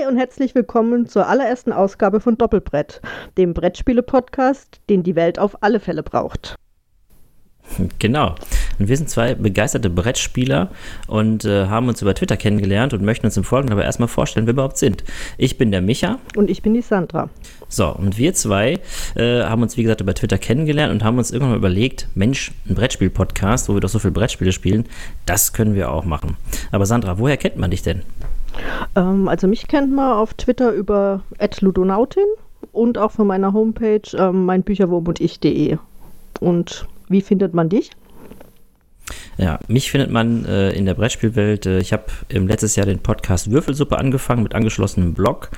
Hi und herzlich willkommen zur allerersten Ausgabe von Doppelbrett, dem Brettspiele-Podcast, den die Welt auf alle Fälle braucht. Genau. Und wir sind zwei begeisterte Brettspieler und äh, haben uns über Twitter kennengelernt und möchten uns im Folgenden aber erstmal vorstellen, wer wir überhaupt sind. Ich bin der Micha. Und ich bin die Sandra. So, und wir zwei äh, haben uns, wie gesagt, über Twitter kennengelernt und haben uns irgendwann mal überlegt, Mensch, ein Brettspiel-Podcast, wo wir doch so viele Brettspiele spielen, das können wir auch machen. Aber Sandra, woher kennt man dich denn? Ähm, also mich kennt man auf Twitter über @ludonautin und auch von meiner Homepage ähm, meinbücherwurm und ich.de. Und wie findet man dich? Ja, mich findet man äh, in der Brettspielwelt. Äh, ich habe im letztes Jahr den Podcast Würfelsuppe angefangen mit angeschlossenem Blog.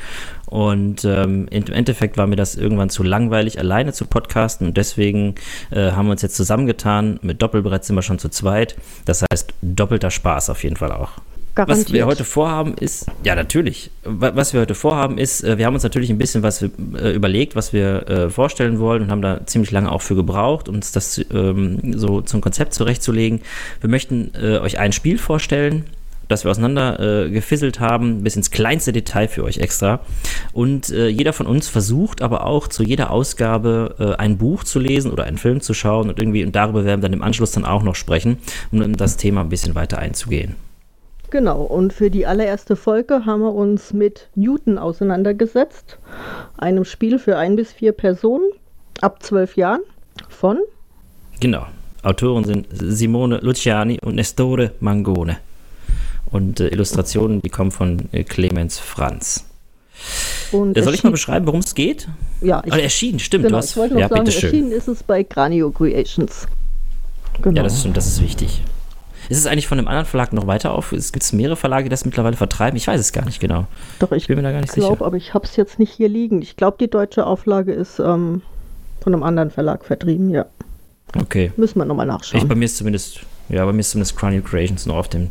Und ähm, im Endeffekt war mir das irgendwann zu langweilig, alleine zu podcasten. Und deswegen äh, haben wir uns jetzt zusammengetan. Mit Doppelbrett sind wir schon zu zweit. Das heißt, doppelter Spaß auf jeden Fall auch. Garantiert. Was wir heute vorhaben ist, ja natürlich, was wir heute vorhaben ist, äh, wir haben uns natürlich ein bisschen was äh, überlegt, was wir äh, vorstellen wollen und haben da ziemlich lange auch für gebraucht, uns das ähm, so zum Konzept zurechtzulegen. Wir möchten euch ein Spiel vorstellen, das wir auseinander äh, gefisselt haben, bis ins kleinste Detail für euch extra. Und äh, jeder von uns versucht aber auch zu jeder Ausgabe äh, ein Buch zu lesen oder einen Film zu schauen und irgendwie, und darüber werden wir dann im Anschluss dann auch noch sprechen, um das Thema ein bisschen weiter einzugehen. Genau, und für die allererste Folge haben wir uns mit Newton auseinandergesetzt, einem Spiel für ein bis vier Personen ab zwölf Jahren von. Genau, Autoren sind Simone Luciani und Nestore Mangone. Und äh, Illustrationen, die kommen von äh, Clemens Franz. Und äh, Soll ich mal beschreiben, worum es geht? Ja, ich, oh, erschienen, stimmt. Genau, du hast, ich wollte noch ja, sagen, erschienen ist es bei Granio Creations. Genau. Ja, das stimmt, das ist wichtig. Ist es eigentlich von einem anderen Verlag noch weiter auf? Gibt es mehrere Verlage, die das mittlerweile vertreiben? Ich weiß es gar nicht genau. Doch, ich bin mir da gar nicht glaub, sicher. aber ich habe es jetzt nicht hier liegen. Ich glaube, die deutsche Auflage ist ähm, von einem anderen Verlag vertrieben, ja. Okay. Müssen wir nochmal nachschauen. Ich, bei mir ist zumindest, ja, bei mir ist zumindest Chronicle Creations noch auf dem,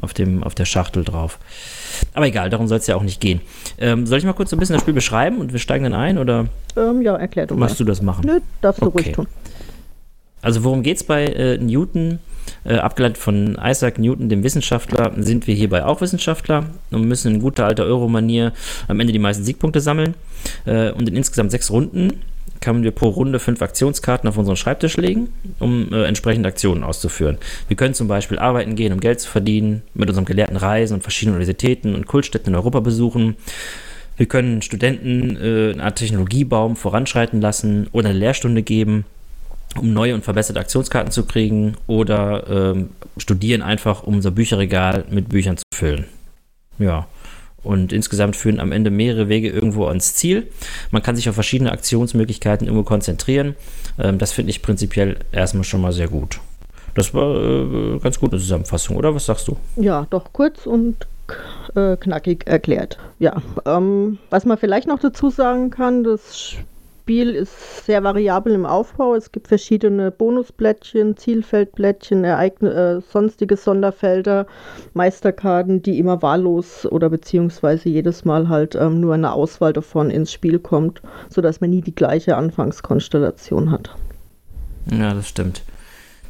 auf dem, auf der Schachtel drauf. Aber egal, darum soll es ja auch nicht gehen. Ähm, soll ich mal kurz ein bisschen das Spiel beschreiben und wir steigen dann ein oder? Ähm, ja, erklär du mal. Machst du das machen? Nö, darfst du okay. ruhig tun. Also worum geht es bei äh, Newton? Äh, abgeleitet von Isaac Newton, dem Wissenschaftler, sind wir hierbei auch Wissenschaftler und müssen in guter alter Euro-Manier am Ende die meisten Siegpunkte sammeln. Äh, und in insgesamt sechs Runden können wir pro Runde fünf Aktionskarten auf unseren Schreibtisch legen, um äh, entsprechende Aktionen auszuführen. Wir können zum Beispiel arbeiten gehen, um Geld zu verdienen, mit unserem Gelehrten reisen und verschiedene Universitäten und Kultstätten in Europa besuchen. Wir können Studenten äh, eine Art Technologiebaum voranschreiten lassen oder eine Lehrstunde geben um neue und verbesserte Aktionskarten zu kriegen oder ähm, studieren einfach, um unser Bücherregal mit Büchern zu füllen. Ja. Und insgesamt führen am Ende mehrere Wege irgendwo ans Ziel. Man kann sich auf verschiedene Aktionsmöglichkeiten irgendwo konzentrieren. Ähm, das finde ich prinzipiell erstmal schon mal sehr gut. Das war äh, ganz gute Zusammenfassung, oder? Was sagst du? Ja, doch kurz und äh, knackig erklärt. Ja, ähm, was man vielleicht noch dazu sagen kann, das Spiel ist sehr variabel im Aufbau. Es gibt verschiedene Bonusplättchen, Zielfeldplättchen, Ereigne, äh, sonstige Sonderfelder, Meisterkarten, die immer wahllos oder beziehungsweise jedes Mal halt ähm, nur eine Auswahl davon ins Spiel kommt, sodass man nie die gleiche Anfangskonstellation hat. Ja, das stimmt.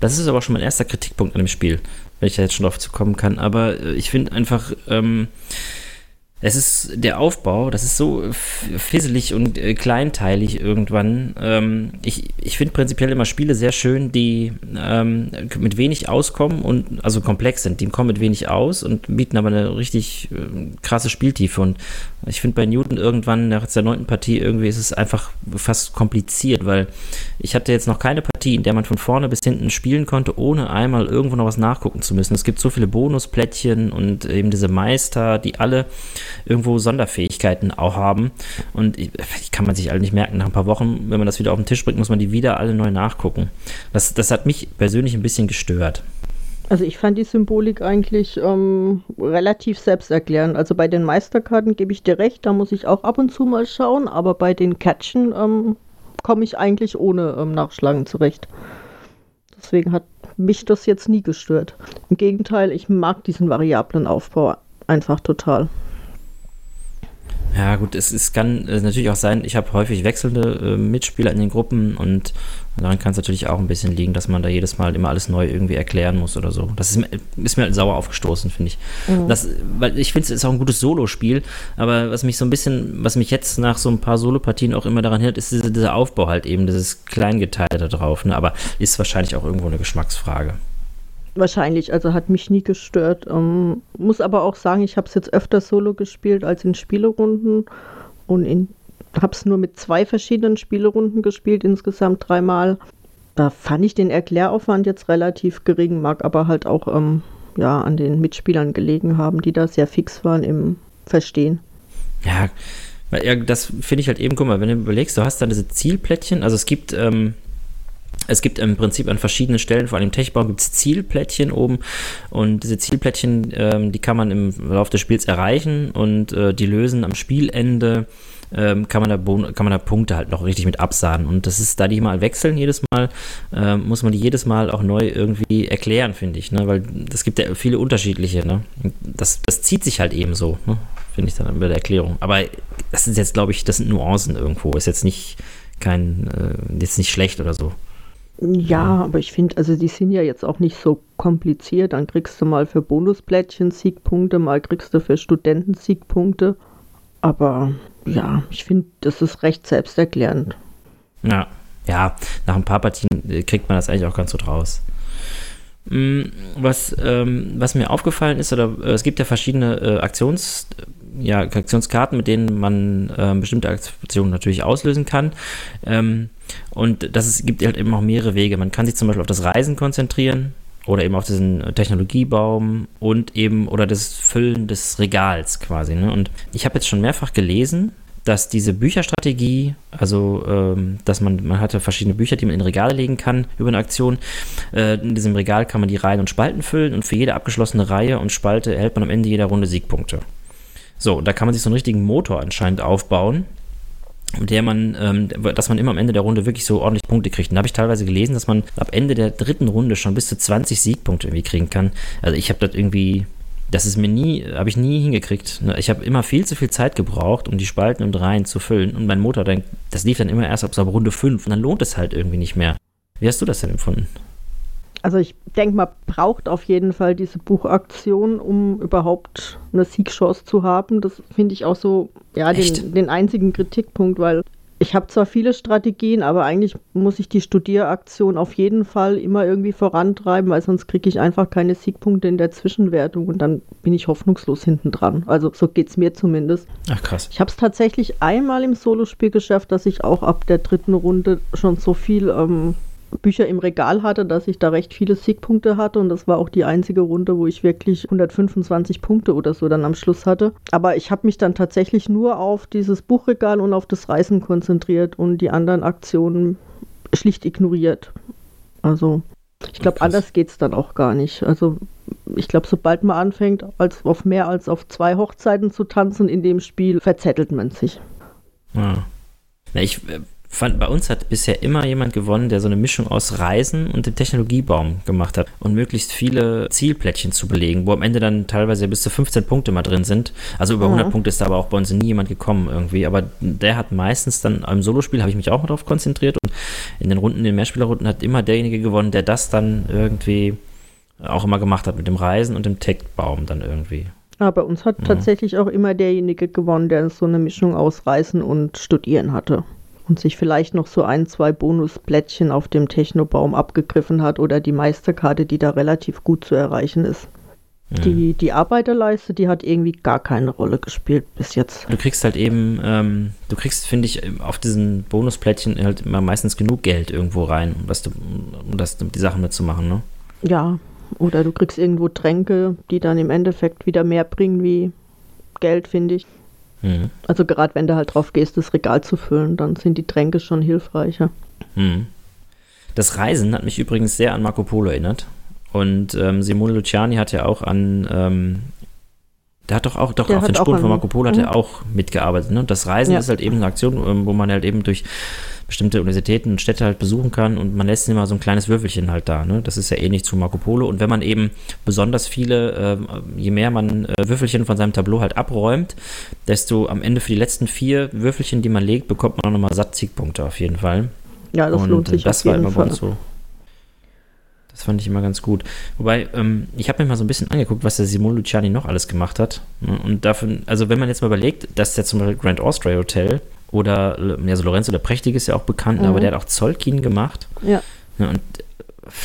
Das ist aber schon mein erster Kritikpunkt an dem Spiel, wenn ich da jetzt schon drauf zu kommen kann. Aber äh, ich finde einfach, ähm, es ist der Aufbau, das ist so fisselig und äh, kleinteilig irgendwann. Ähm, ich ich finde prinzipiell immer Spiele sehr schön, die ähm, mit wenig auskommen und also komplex sind. Die kommen mit wenig aus und bieten aber eine richtig äh, krasse Spieltiefe. Und ich finde bei Newton irgendwann nach der neunten Partie irgendwie ist es einfach fast kompliziert, weil ich hatte jetzt noch keine Partie, in der man von vorne bis hinten spielen konnte, ohne einmal irgendwo noch was nachgucken zu müssen. Es gibt so viele Bonusplättchen und eben diese Meister, die alle irgendwo Sonderfähigkeiten auch haben. Und ich kann man sich alle nicht merken. Nach ein paar Wochen, wenn man das wieder auf den Tisch bringt, muss man die wieder alle neu nachgucken. Das, das hat mich persönlich ein bisschen gestört. Also ich fand die Symbolik eigentlich ähm, relativ selbsterklärend. Also bei den Meisterkarten gebe ich dir recht, da muss ich auch ab und zu mal schauen, aber bei den Catchen ähm, komme ich eigentlich ohne ähm, Nachschlagen zurecht. Deswegen hat mich das jetzt nie gestört. Im Gegenteil, ich mag diesen variablen Aufbau einfach total. Ja, gut, es, es kann äh, natürlich auch sein, ich habe häufig wechselnde äh, Mitspieler in den Gruppen und daran kann es natürlich auch ein bisschen liegen, dass man da jedes Mal immer alles neu irgendwie erklären muss oder so. Das ist, mir- ist mir halt sauer aufgestoßen, finde ich. Mhm. Das, weil ich finde, es ist auch ein gutes Solospiel, aber was mich so ein bisschen, was mich jetzt nach so ein paar Solopartien auch immer daran hindert, ist dieser, dieser Aufbau halt eben, dieses Kleingeteilte da drauf. Ne? Aber ist wahrscheinlich auch irgendwo eine Geschmacksfrage. Wahrscheinlich, also hat mich nie gestört. Ähm, muss aber auch sagen, ich habe es jetzt öfter solo gespielt als in Spielerunden und habe es nur mit zwei verschiedenen Spielerunden gespielt, insgesamt dreimal. Da fand ich den Erkläraufwand jetzt relativ gering, mag aber halt auch ähm, ja, an den Mitspielern gelegen haben, die da sehr fix waren im Verstehen. Ja das finde ich halt eben, guck mal, wenn du überlegst, du hast dann diese Zielplättchen, also es gibt, ähm, es gibt im Prinzip an verschiedenen Stellen, vor allem im Techbaum, gibt es Zielplättchen oben und diese Zielplättchen, ähm, die kann man im Laufe des Spiels erreichen und äh, die lösen am Spielende. Ähm, kann, man da kann man da Punkte halt noch richtig mit absahnen. Und das ist, da die mal wechseln jedes Mal, ähm, muss man die jedes Mal auch neu irgendwie erklären, finde ich. Ne? Weil es gibt ja viele unterschiedliche. Ne? Das, das zieht sich halt eben so, ne? finde ich dann bei der Erklärung. Aber das ist jetzt, glaube ich, das sind Nuancen irgendwo. Ist jetzt nicht kein, äh, jetzt nicht schlecht oder so. Ja, aber ich finde, also die sind ja jetzt auch nicht so kompliziert. Dann kriegst du mal für Bonusplättchen Siegpunkte, mal kriegst du für Studenten Siegpunkte. Aber ja, ich finde, das ist recht selbsterklärend. Ja, ja, nach ein paar Partien äh, kriegt man das eigentlich auch ganz gut raus. Mm, Was, ähm, was mir aufgefallen ist, oder äh, es gibt ja verschiedene äh, Aktions, ja, Aktionskarten, mit denen man ähm, bestimmte Aktionen natürlich auslösen kann. Ähm, und das ist, gibt halt eben auch mehrere Wege. Man kann sich zum Beispiel auf das Reisen konzentrieren oder eben auf diesen äh, Technologiebaum und eben oder das Füllen des Regals quasi. Ne? Und ich habe jetzt schon mehrfach gelesen, dass diese Bücherstrategie, also ähm, dass man, man hatte verschiedene Bücher, die man in Regale legen kann über eine Aktion. Äh, in diesem Regal kann man die Reihen und Spalten füllen und für jede abgeschlossene Reihe und Spalte erhält man am Ende jeder Runde Siegpunkte. So, da kann man sich so einen richtigen Motor anscheinend aufbauen, der man, ähm, dass man immer am Ende der Runde wirklich so ordentlich Punkte kriegt. Und da habe ich teilweise gelesen, dass man ab Ende der dritten Runde schon bis zu 20 Siegpunkte irgendwie kriegen kann. Also ich habe das irgendwie, das ist mir nie, habe ich nie hingekriegt. Ne? Ich habe immer viel zu viel Zeit gebraucht, um die Spalten und Reihen zu füllen. Und mein Motor, dann, das lief dann immer erst ab Runde 5 und dann lohnt es halt irgendwie nicht mehr. Wie hast du das denn empfunden? Also ich denke, man braucht auf jeden Fall diese Buchaktion, um überhaupt eine Siegchance zu haben. Das finde ich auch so, ja, den, den einzigen Kritikpunkt, weil ich habe zwar viele Strategien, aber eigentlich muss ich die Studieraktion auf jeden Fall immer irgendwie vorantreiben, weil sonst kriege ich einfach keine Siegpunkte in der Zwischenwertung und dann bin ich hoffnungslos hinten dran. Also so geht es mir zumindest. Ach krass. Ich habe es tatsächlich einmal im Solospiel geschafft, dass ich auch ab der dritten Runde schon so viel ähm, Bücher im Regal hatte, dass ich da recht viele Siegpunkte hatte und das war auch die einzige Runde, wo ich wirklich 125 Punkte oder so dann am Schluss hatte. Aber ich habe mich dann tatsächlich nur auf dieses Buchregal und auf das Reisen konzentriert und die anderen Aktionen schlicht ignoriert. Also ich glaube, anders geht es dann auch gar nicht. Also ich glaube, sobald man anfängt, als auf mehr als auf zwei Hochzeiten zu tanzen in dem Spiel, verzettelt man sich. Ja. Na, ich äh, fand, bei uns hat bisher immer jemand gewonnen, der so eine Mischung aus Reisen und dem Technologiebaum gemacht hat und möglichst viele Zielplättchen zu belegen, wo am Ende dann teilweise bis zu 15 Punkte mal drin sind. Also über Mhm. 100 Punkte ist da aber auch bei uns nie jemand gekommen irgendwie. Aber der hat meistens dann im Solospiel habe ich mich auch mal drauf konzentriert und in den Runden, in den Mehrspielerrunden hat immer derjenige gewonnen, der das dann irgendwie auch immer gemacht hat mit dem Reisen und dem Tech-Baum dann irgendwie. Aber bei uns hat Mhm. tatsächlich auch immer derjenige gewonnen, der so eine Mischung aus Reisen und Studieren hatte. Und sich vielleicht noch so ein, zwei Bonusplättchen auf dem Technobaum abgegriffen hat oder die Meisterkarte, die da relativ gut zu erreichen ist. Mhm. Die, die Arbeiterleiste, die hat irgendwie gar keine Rolle gespielt bis jetzt. Du kriegst halt eben, ähm, du kriegst, finde ich, auf diesen Bonusplättchen halt immer meistens genug Geld irgendwo rein, was du, um das, um die Sachen mitzumachen, ne? Ja, oder du kriegst irgendwo Tränke, die dann im Endeffekt wieder mehr bringen wie Geld, finde ich. Mhm. Also gerade wenn du halt drauf gehst, das Regal zu füllen, dann sind die Tränke schon hilfreicher. Mhm. Das Reisen hat mich übrigens sehr an Marco Polo erinnert. Und ähm, Simone Luciani hat ja auch an, ähm, der hat doch auch, doch Der auf den Spuren von Marco Polo hat Mhm. er auch mitgearbeitet. Ne? Das Reisen Ja. ist halt eben eine Aktion, ähm, wo man halt eben durch bestimmte Universitäten und Städte halt besuchen kann und man lässt immer so ein kleines Würfelchen halt da. Ne? Das ist ja ähnlich zu Marco Polo. Und wenn man eben besonders viele, äh, je mehr man äh, Würfelchen von seinem Tableau halt abräumt, desto am Ende für die letzten vier Würfelchen, die man legt, bekommt man auch nochmal satt Siegpunkte auf jeden Fall. Ja, das und lohnt sich das auf war jeden immer Fall. so. Das fand ich immer ganz gut. Wobei, ähm, ich habe mir mal so ein bisschen angeguckt, was der Simone Luciani noch alles gemacht hat. Ne? Und davon, also wenn man jetzt mal überlegt, dass der zum Beispiel Grand Austria Hotel oder, ja, so Lorenzo der Prächtige ist ja auch bekannt, Mhm. aber der hat auch Zolkin gemacht. Ja. Ja, und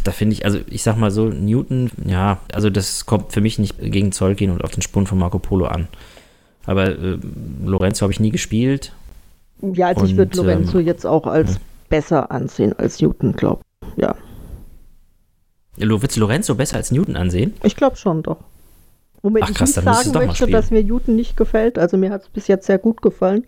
da finde ich, also ich sag mal so, Newton, ja, also das kommt für mich nicht gegen Zolkin und auf den Spuren von Marco Polo an. Aber äh, Lorenzo habe ich nie gespielt. Ja, also ich würde Und, Lorenzo ähm, jetzt auch als ja. besser ansehen als Newton, glaube Ja, Lo- Willst du Lorenzo besser als Newton ansehen? ich glaube schon doch. Womit Ach, ich krass, nicht musst du sagen möchte, dass mir Newton nicht gefällt. Also mir hat es bis jetzt sehr gut gefallen.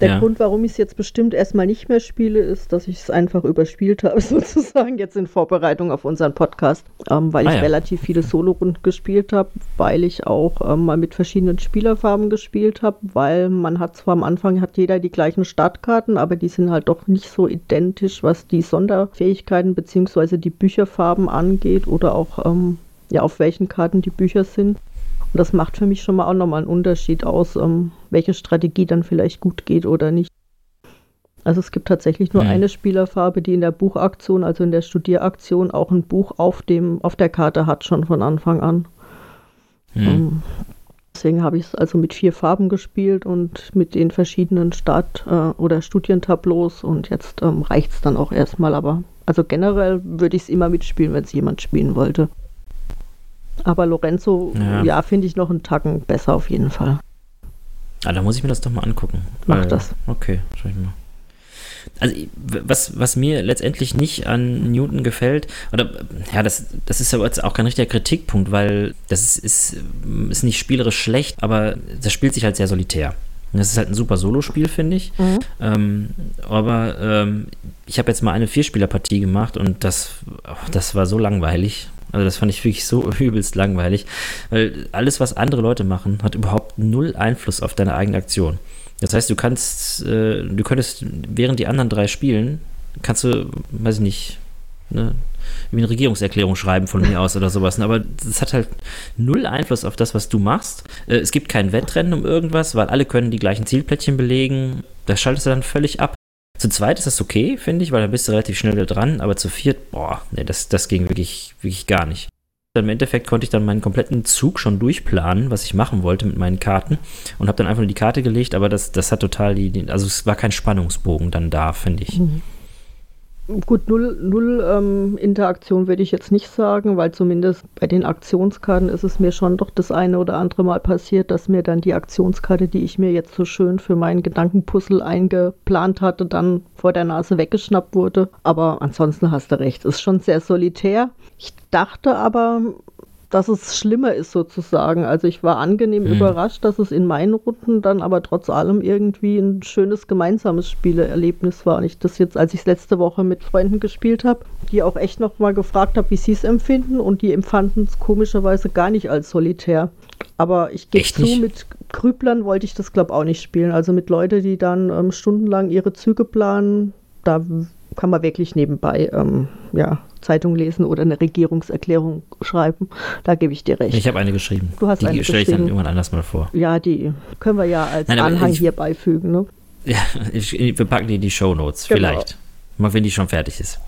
Der Ja. Grund, warum ich es jetzt bestimmt erstmal nicht mehr spiele, ist, dass ich es einfach überspielt habe, sozusagen jetzt in Vorbereitung auf unseren Podcast, ähm, weil Ah, ich ja. relativ viele Solo-Runden gespielt habe, weil ich auch ähm, mal mit verschiedenen Spielerfarben gespielt habe, weil man hat zwar am Anfang hat jeder die gleichen Startkarten, aber die sind halt doch nicht so identisch, was die Sonderfähigkeiten bzw. die Bücherfarben angeht oder auch ähm, ja auf welchen Karten die Bücher sind. Und das macht für mich schon mal auch nochmal einen Unterschied aus, ähm, welche Strategie dann vielleicht gut geht oder nicht. Also es gibt tatsächlich nur Hm. eine Spielerfarbe, die in der Buchaktion, also in der Studieraktion, auch ein Buch auf, dem, auf der Karte hat, schon von Anfang an. Hm. Ähm, Deswegen habe ich es also mit vier Farben gespielt und mit den verschiedenen Start- äh, oder Studientableaus und jetzt ähm, reicht es dann auch erstmal. Aber also generell würde ich es immer mitspielen, wenn es jemand spielen wollte. Aber Lorenzo, Ja. ja, finde ich noch einen Tacken besser auf jeden Fall. Ah, da muss ich mir das doch mal angucken. Mach Weil- das. Okay, schau ich mal. Also, was, was mir letztendlich nicht an Newton gefällt, oder ja, das, das ist aber jetzt auch kein richtiger Kritikpunkt, weil das ist, ist, ist nicht spielerisch schlecht, aber das spielt sich halt sehr solitär. Das ist halt ein super Solospiel, finde ich. Ähm, aber ähm, ich habe jetzt mal eine Vierspielerpartie gemacht und das, oh, das war so langweilig. Also das fand ich wirklich so übelst langweilig, weil alles, was andere Leute machen, hat überhaupt null Einfluss auf deine eigene Aktion. Das heißt, du kannst, äh, du könntest, während die anderen drei spielen, kannst du, weiß ich nicht, ne, wie eine Regierungserklärung schreiben von mir aus oder sowas. ne, Aber das hat halt null Einfluss auf das, was du machst. Äh, es gibt kein Wettrennen um irgendwas, weil alle können die gleichen Zielplättchen belegen. Das schaltest du dann völlig ab. Zu zweit ist das okay, finde ich, weil da bist du relativ schnell wieder dran, aber zu viert, boah, nee, das, das ging wirklich, wirklich gar nicht. Im Endeffekt konnte ich dann meinen kompletten Zug schon durchplanen, was ich machen wollte mit meinen Karten und habe dann einfach nur die Karte gelegt, aber das, das hat total die, also es war kein Spannungsbogen dann da, finde ich. Gut, null, null ähm, Interaktion würde ich jetzt nicht sagen, weil zumindest bei den Aktionskarten ist es mir schon doch das eine oder andere Mal passiert, dass mir dann die Aktionskarte, die ich mir jetzt so schön für meinen Gedankenpuzzle eingeplant hatte, dann vor der Nase weggeschnappt wurde. Aber ansonsten hast du recht, ist schon sehr solitär. Ich dachte aber, dass es schlimmer ist sozusagen. Also ich war angenehm Hm. überrascht, dass es in meinen Runden dann aber trotz allem irgendwie ein schönes gemeinsames Spielerlebnis war. Und ich das jetzt, als ich es letzte Woche mit Freunden gespielt habe, die auch echt noch mal gefragt habe, wie sie es empfinden und die empfanden es komischerweise gar nicht als solitär. Aber ich gebe zu, nicht? mit Grüblern wollte ich das glaube auch nicht spielen. Also mit Leuten, die dann ähm, stundenlang ihre Züge planen, da kann man wirklich nebenbei ähm, ja, Zeitung lesen oder eine Regierungserklärung schreiben. Da gebe ich dir recht. Ich habe eine geschrieben. Du hast die eine stelle ich dann geschrieben. irgendwann anders mal vor. ja, die können wir ja als Nein, Anhang ich- hier beifügen. Ne? Ja, ich, wir packen die in die Show Notes, Genau. vielleicht. Mal wenn die schon fertig ist.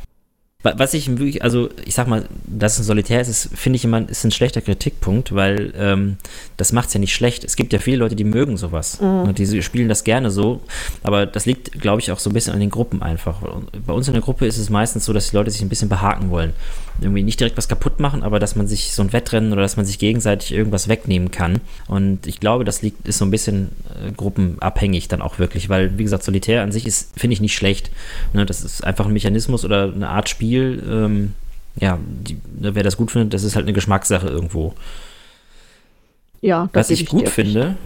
Wa- Was ich wirklich, also ich sag mal, dass es ein Solitär ist, ist, finde ich immer, ist ein schlechter Kritikpunkt, weil ähm, das macht es ja nicht schlecht. Es gibt ja viele Leute, die mögen sowas. Ne, Die spielen das gerne so, aber das liegt, glaube ich, auch so ein bisschen an den Gruppen einfach. Bei uns in der Gruppe ist es meistens so, dass die Leute sich ein bisschen behaken wollen. Irgendwie nicht direkt was kaputt machen, aber dass man sich so ein Wettrennen oder dass man sich gegenseitig irgendwas wegnehmen kann. Und ich glaube, das liegt, ist so ein bisschen äh, gruppenabhängig dann auch wirklich, weil, wie gesagt, Solitär an sich ist, finde ich, nicht schlecht. Ne, das ist einfach ein Mechanismus oder eine Art Spiel. Ähm, ja, die, ne, wer das gut findet, das ist halt eine Geschmackssache irgendwo. Ja, da Was ich dir gut finde,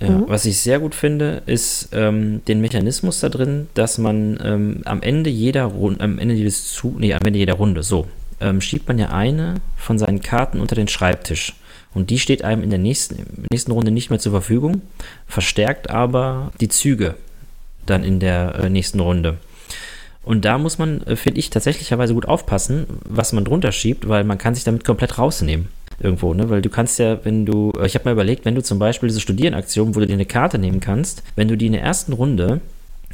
ja, Mhm. was ich sehr gut finde, ist ähm, den Mechanismus da drin, dass man ähm, am Ende jeder Runde, am Ende jedes zu, nee, am Ende jeder Runde, so, ähm, schiebt man ja eine von seinen Karten unter den Schreibtisch. Und die steht einem in der nächsten, nächsten Runde nicht mehr zur Verfügung, verstärkt aber die Züge dann in der äh, nächsten Runde. Und da muss man, äh, finde ich, tatsächlicherweise gut aufpassen, was man drunter schiebt, weil man kann sich damit komplett rausnehmen irgendwo, ne? Weil du kannst ja, wenn du, äh, ich habe mal überlegt, wenn du zum Beispiel diese Studierenaktion, wo du dir eine Karte nehmen kannst, wenn du die in der ersten Runde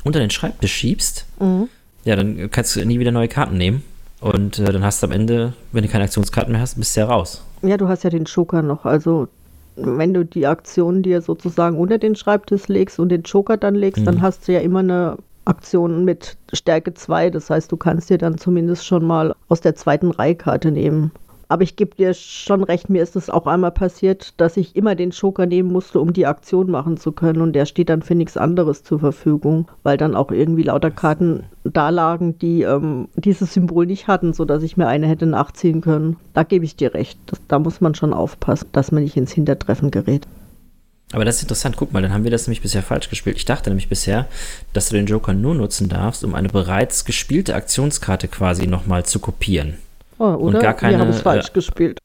unter den Schreibtisch schiebst, mhm. ja, dann kannst du nie wieder neue Karten nehmen. Und äh, dann hast du am Ende, wenn du keine Aktionskarten mehr hast, bist du ja raus. Ja, du hast ja den Joker noch. Also wenn du die Aktion dir sozusagen unter den Schreibtisch legst und den Joker dann legst, mhm. dann hast du ja immer eine Aktion mit Stärke 2. Das heißt, du kannst dir dann zumindest schon mal aus der zweiten Reihkarte nehmen. Aber ich gebe dir schon recht, mir ist es auch einmal passiert, dass ich immer den Joker nehmen musste, um die Aktion machen zu können. Und der steht dann für nichts anderes zur Verfügung, weil dann auch irgendwie lauter Karten da lagen, die ähm, dieses Symbol nicht hatten, sodass ich mir eine hätte nachziehen können. Da gebe ich dir recht. Das, da muss man schon aufpassen, dass man nicht ins Hintertreffen gerät. Aber das ist interessant. Guck mal, dann haben wir das nämlich bisher falsch gespielt. Ich dachte nämlich bisher, dass du den Joker nur nutzen darfst, um eine bereits gespielte Aktionskarte quasi nochmal zu kopieren. Oh, oder? Und gar keine, wir haben es falsch äh, gespielt.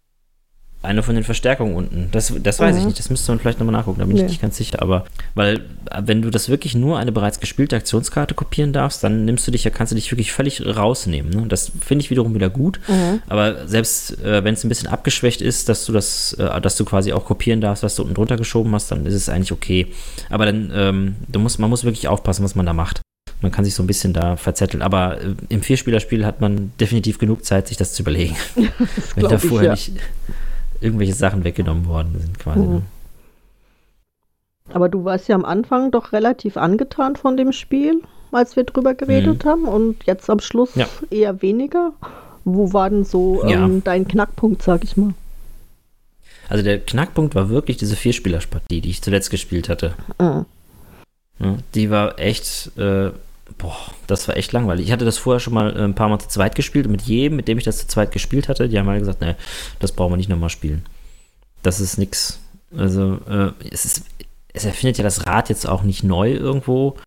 Eine von den Verstärkungen unten. Das, das weiß mhm. ich nicht. Das müsste man vielleicht nochmal nachgucken. Da bin nee. ich nicht ganz sicher. Aber weil, wenn du das wirklich nur eine bereits gespielte Aktionskarte kopieren darfst, dann nimmst du dich ja, kannst du dich wirklich völlig rausnehmen. Ne? Das finde ich wiederum wieder gut. Mhm. Aber selbst äh, wenn es ein bisschen abgeschwächt ist, dass du das, äh, dass du quasi auch kopieren darfst, was du unten drunter geschoben hast, dann ist es eigentlich okay. Aber dann, ähm, du musst, man muss wirklich aufpassen, was man da macht. Man kann sich so ein bisschen da verzetteln. Aber äh, im Vierspielerspiel hat man definitiv genug Zeit, sich das zu überlegen. Das Wenn da vorher ich, ja. nicht irgendwelche Sachen weggenommen worden sind, quasi. Mhm. Aber du warst ja am Anfang doch relativ angetan von dem Spiel, als wir drüber geredet mhm. haben. Und jetzt am Schluss ja. eher weniger. Wo war denn so ähm, ja. dein Knackpunkt, sag ich mal? Also der Knackpunkt war wirklich diese Vierspielerpartie, die ich zuletzt gespielt hatte. Mhm. Die war echt äh, boah, das war echt langweilig. Ich hatte das vorher schon mal äh, ein paar Mal zu zweit gespielt und mit jedem, mit dem ich das zu zweit gespielt hatte, die haben alle gesagt, ne, das brauchen wir nicht nochmal spielen. Das ist nix. Also, äh, es ist, es erfindet ja das Rad jetzt auch nicht neu irgendwo.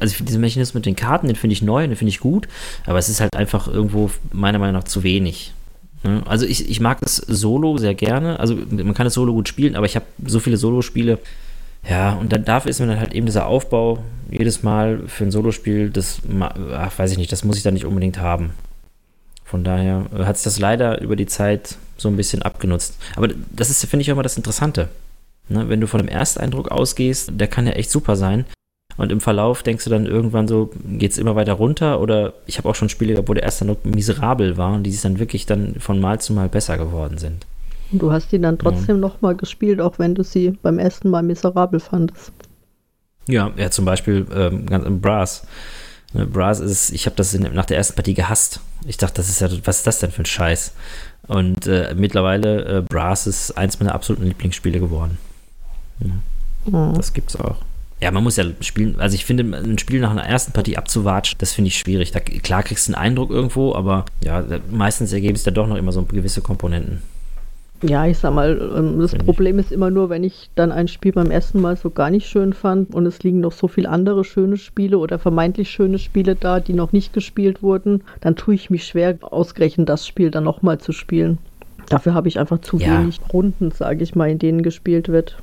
Also ich finde diesen Mechanismus mit den Karten, den finde ich neu, den finde ich gut, aber es ist halt einfach irgendwo meiner Meinung nach zu wenig. Ne? Also ich, ich mag das Solo sehr gerne. Also man kann das Solo gut spielen, aber ich habe so viele Solo-Spiele, ja, und dann dafür ist mir dann halt eben dieser Aufbau jedes Mal für ein Solospiel, das, ach, weiß ich nicht, das muss ich dann nicht unbedingt haben. Von daher äh, hat sich das leider über die Zeit so ein bisschen abgenutzt. Aber das ist, finde ich, auch immer das Interessante. Ne? Wenn du von dem Ersteindruck ausgehst, der kann ja echt super sein. Und im Verlauf denkst du dann irgendwann so, geht es immer weiter runter? Oder ich habe auch schon Spiele gehabt, wo der Ersteindruck miserabel war und die sich dann wirklich dann von Mal zu Mal besser geworden sind. Und du hast die dann trotzdem ja. nochmal gespielt, auch wenn du sie beim ersten Mal miserabel fandest. Ja, ja, zum Beispiel ähm, ganz im Brass. Ne, Brass ist, ich habe das in, nach der ersten Partie gehasst. Ich dachte, das ist ja, was ist das denn für ein Scheiß? Und äh, mittlerweile, äh, Brass ist eins meiner absoluten Lieblingsspiele geworden. Ja, mhm. Das gibt's auch. Ja, man muss ja spielen, also ich finde, ein Spiel nach einer ersten Partie abzuwatschen, das finde ich schwierig. Da, klar kriegst du einen Eindruck irgendwo, aber ja, meistens ergeben es da doch noch immer so gewisse Komponenten. Ja, ich sag mal, ähm, das Problem ist immer nur, wenn ich dann ein Spiel beim ersten Mal so gar nicht schön fand und es liegen noch so viele andere schöne Spiele oder vermeintlich schöne Spiele da, die noch nicht gespielt wurden, dann tue ich mich schwer, ausgerechnet das Spiel dann nochmal zu spielen. Dafür habe ich einfach zu ja. wenig Runden, sage ich mal, in denen gespielt wird.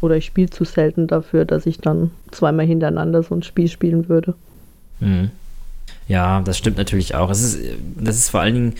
Oder ich spiele zu selten dafür, dass ich dann zweimal hintereinander so ein Spiel spielen würde. Mhm. Ja, das stimmt natürlich auch. Es ist, das ist vor allen Dingen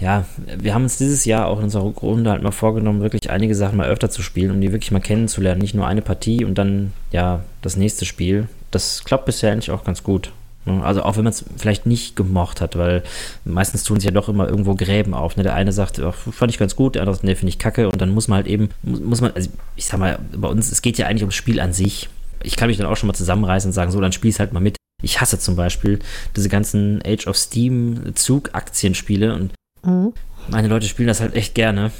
ja, wir haben uns dieses Jahr auch in unserer Runde halt mal vorgenommen, wirklich einige Sachen mal öfter zu spielen, um die wirklich mal kennenzulernen. Nicht nur eine Partie und dann, ja, das nächste Spiel. Das klappt bisher eigentlich auch ganz gut. Also auch wenn man es vielleicht nicht gemocht hat, weil meistens tun sich ja doch immer irgendwo Gräben auf. Ne? Der eine sagt, oh, fand ich ganz gut, der andere sagt, ne, finde ich kacke. Und dann muss man halt eben, muss man, also ich sag mal, bei uns, es geht ja eigentlich ums Spiel an sich. Ich kann mich dann auch schon mal zusammenreißen und sagen, so, dann spiel's halt mal mit. Ich hasse zum Beispiel diese ganzen Age of Steam Zug-Aktienspiele und Mhm. Meine Leute spielen das halt echt gerne.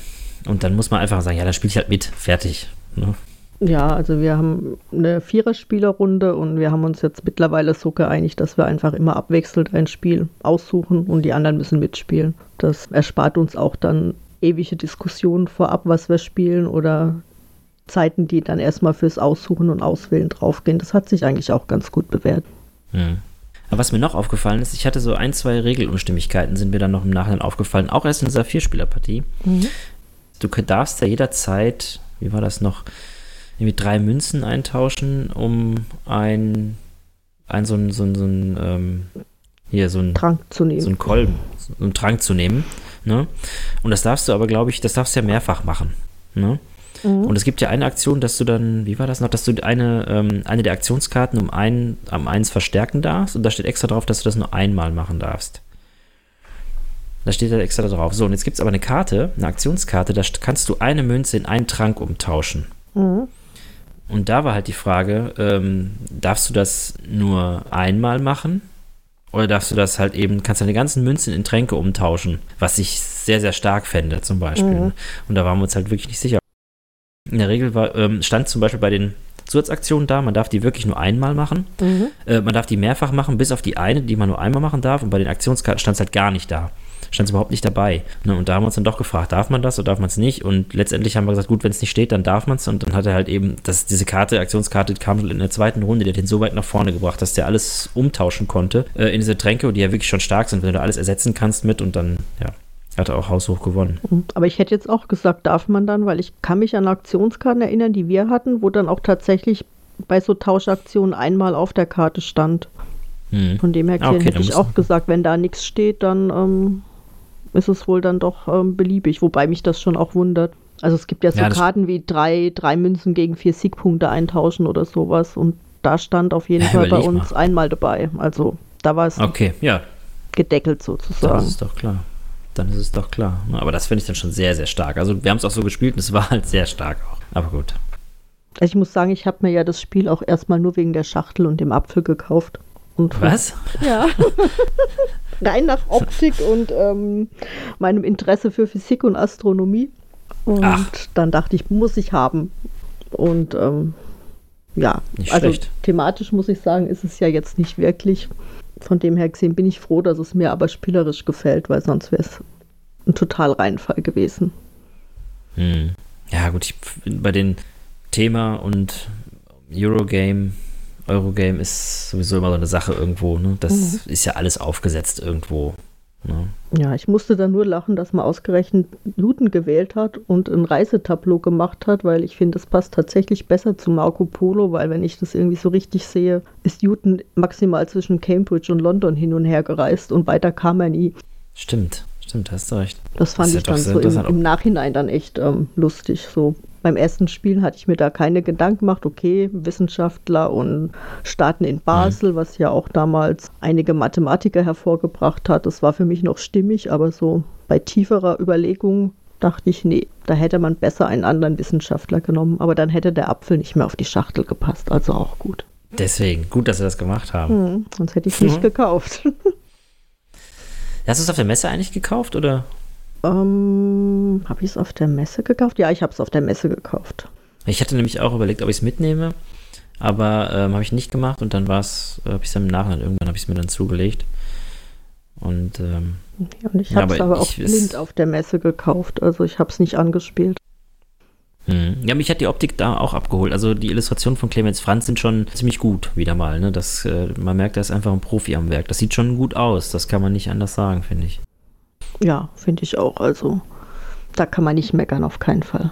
Und dann muss man einfach sagen, ja, dann spiele ich halt mit, fertig. Ne? Ja, also wir haben eine Viererspielerrunde und wir haben uns jetzt mittlerweile so geeinigt, dass wir einfach immer abwechselnd ein Spiel aussuchen und die anderen müssen mitspielen. Das erspart uns auch dann ewige Diskussionen vorab, was wir spielen oder Zeiten, die dann erstmal fürs Aussuchen und Auswählen draufgehen. Das hat sich eigentlich auch ganz gut bewährt. Mhm. Aber was mir noch aufgefallen ist, ich hatte so ein, zwei Regelunstimmigkeiten, sind mir dann noch im Nachhinein aufgefallen, auch erst in dieser Vierspielerpartie. Mhm. Du darfst ja jederzeit, wie war das noch, irgendwie drei Münzen eintauschen, um ein ein so ein, so ein, so ein ähm, hier so ein Trank zu nehmen. so einen Kolben, so einen Trank zu nehmen. Ne? Und das darfst du aber, glaube ich, das darfst du ja mehrfach machen. Ne? Mhm. Und es gibt ja eine Aktion, dass du dann, wie war das noch, dass du eine, ähm, eine der Aktionskarten um ein, um eins verstärken darfst und da steht extra drauf, dass du das nur einmal machen darfst. Da steht da extra drauf. So, und jetzt gibt es aber eine Karte, eine Aktionskarte, da kannst du eine Münze in einen Trank umtauschen. Mhm. Und da war halt die Frage, ähm, darfst du das nur einmal machen? Oder darfst du das halt eben, kannst deine ganzen Münzen in Tränke umtauschen, was ich sehr, sehr stark fände, zum Beispiel. Mhm. Und da waren wir uns halt wirklich nicht sicher. In der Regel war, ähm, stand zum Beispiel bei den Zusatzaktionen da, man darf die wirklich nur einmal machen. Mhm. Äh, man darf die mehrfach machen, bis auf die eine, die man nur einmal machen darf. Und bei den Aktionskarten stand es halt gar nicht da. Stand es überhaupt nicht dabei. Ne? Und da haben wir uns dann doch gefragt, darf man das oder darf man es nicht? Und letztendlich haben wir gesagt, gut, wenn es nicht steht, dann darf man es. Und dann hat er halt eben, das, diese Karte, Aktionskarte, kam in der zweiten Runde, die hat ihn so weit nach vorne gebracht, dass der alles umtauschen konnte äh, in diese Tränke, die ja wirklich schon stark sind, wenn du da alles ersetzen kannst mit und dann, ja, hat er auch haushoch gewonnen. Aber ich hätte jetzt auch gesagt, darf man dann, weil ich kann mich an Aktionskarten erinnern, die wir hatten, wo dann auch tatsächlich bei so Tauschaktionen einmal auf der Karte stand. Hm. Von dem her Ah, okay, hätte ich auch gesagt, wenn da nichts steht, dann ähm, ist es wohl dann doch ähm, beliebig, wobei mich das schon auch wundert. Also es gibt ja so Ja, das- Karten wie drei, drei Münzen gegen vier Siegpunkte eintauschen oder sowas und da stand auf jeden Ja, Fall bei uns einmal dabei. Also da war es Okay, ja, gedeckelt sozusagen. ist es doch klar. Dann ist es doch klar. Ne, Aber das finde ich dann schon sehr, sehr stark. Also wir haben es auch so gespielt und es war halt sehr stark auch. Aber gut. Also ich muss sagen, ich habe mir ja das Spiel auch erstmal nur wegen der Schachtel und dem Apfel gekauft. Und Was? Ja. Rein nach Optik und ähm, meinem Interesse für Physik und Astronomie. Und Ach. dann dachte ich, muss ich haben. Und ähm, ja, Nicht also schlecht. thematisch muss ich sagen, ist es ja jetzt nicht wirklich. Von dem her gesehen bin ich froh, dass es mir aber spielerisch gefällt, weil sonst wäre es ein total Reinfall gewesen. Hm. Ja, gut, ich, bei den Thema und Eurogame, Eurogame ist sowieso immer so eine Sache irgendwo. Ne? Das ist ja alles aufgesetzt irgendwo. Ne? Ja, ich musste da nur lachen, dass man ausgerechnet Newton gewählt hat und ein Reisetableau gemacht hat, weil ich finde, das passt tatsächlich besser zu Marco Polo, weil wenn ich das irgendwie so richtig sehe, ist Newton maximal zwischen Cambridge und London hin und her gereist und weiter kam er nie. Stimmt, stimmt, hast du recht. Das fand ja ich dann so im, im Nachhinein dann echt ähm, lustig. So beim ersten Spiel hatte ich mir da keine Gedanken gemacht, okay, Wissenschaftler und Staaten in Basel, was ja auch damals einige Mathematiker hervorgebracht hat. Das war für mich noch stimmig, aber so bei tieferer Überlegung dachte ich, nee, da hätte man besser einen anderen Wissenschaftler genommen, aber dann hätte der Apfel nicht mehr auf die Schachtel gepasst, also auch gut. Deswegen, gut, dass sie das gemacht haben. Hm, sonst hätte ich es nicht Mhm. gekauft. Hast du es auf der Messe eigentlich gekauft oder? Ähm, habe ich es auf der Messe gekauft? Ja, ich habe es auf der Messe gekauft. Ich hatte nämlich auch überlegt, ob ich es mitnehme, aber ähm, habe ich nicht gemacht und dann war es, äh, habe ich es im Nachhinein, irgendwann habe ich es mir dann zugelegt. Und ähm, Ja, und ich habe es aber aber auch blind auf der Messe gekauft. Also ich habe es nicht angespielt. hm. ja, mich hat die Optik da auch abgeholt. Also die Illustrationen von Clemens Franz sind schon ziemlich gut, wieder mal. Ne? Das, äh, man merkt, da ist einfach ein Profi am Werk. Das sieht schon gut aus, das kann man nicht anders sagen, finde ich. Ja, finde ich auch. Also da kann man nicht meckern, auf keinen Fall.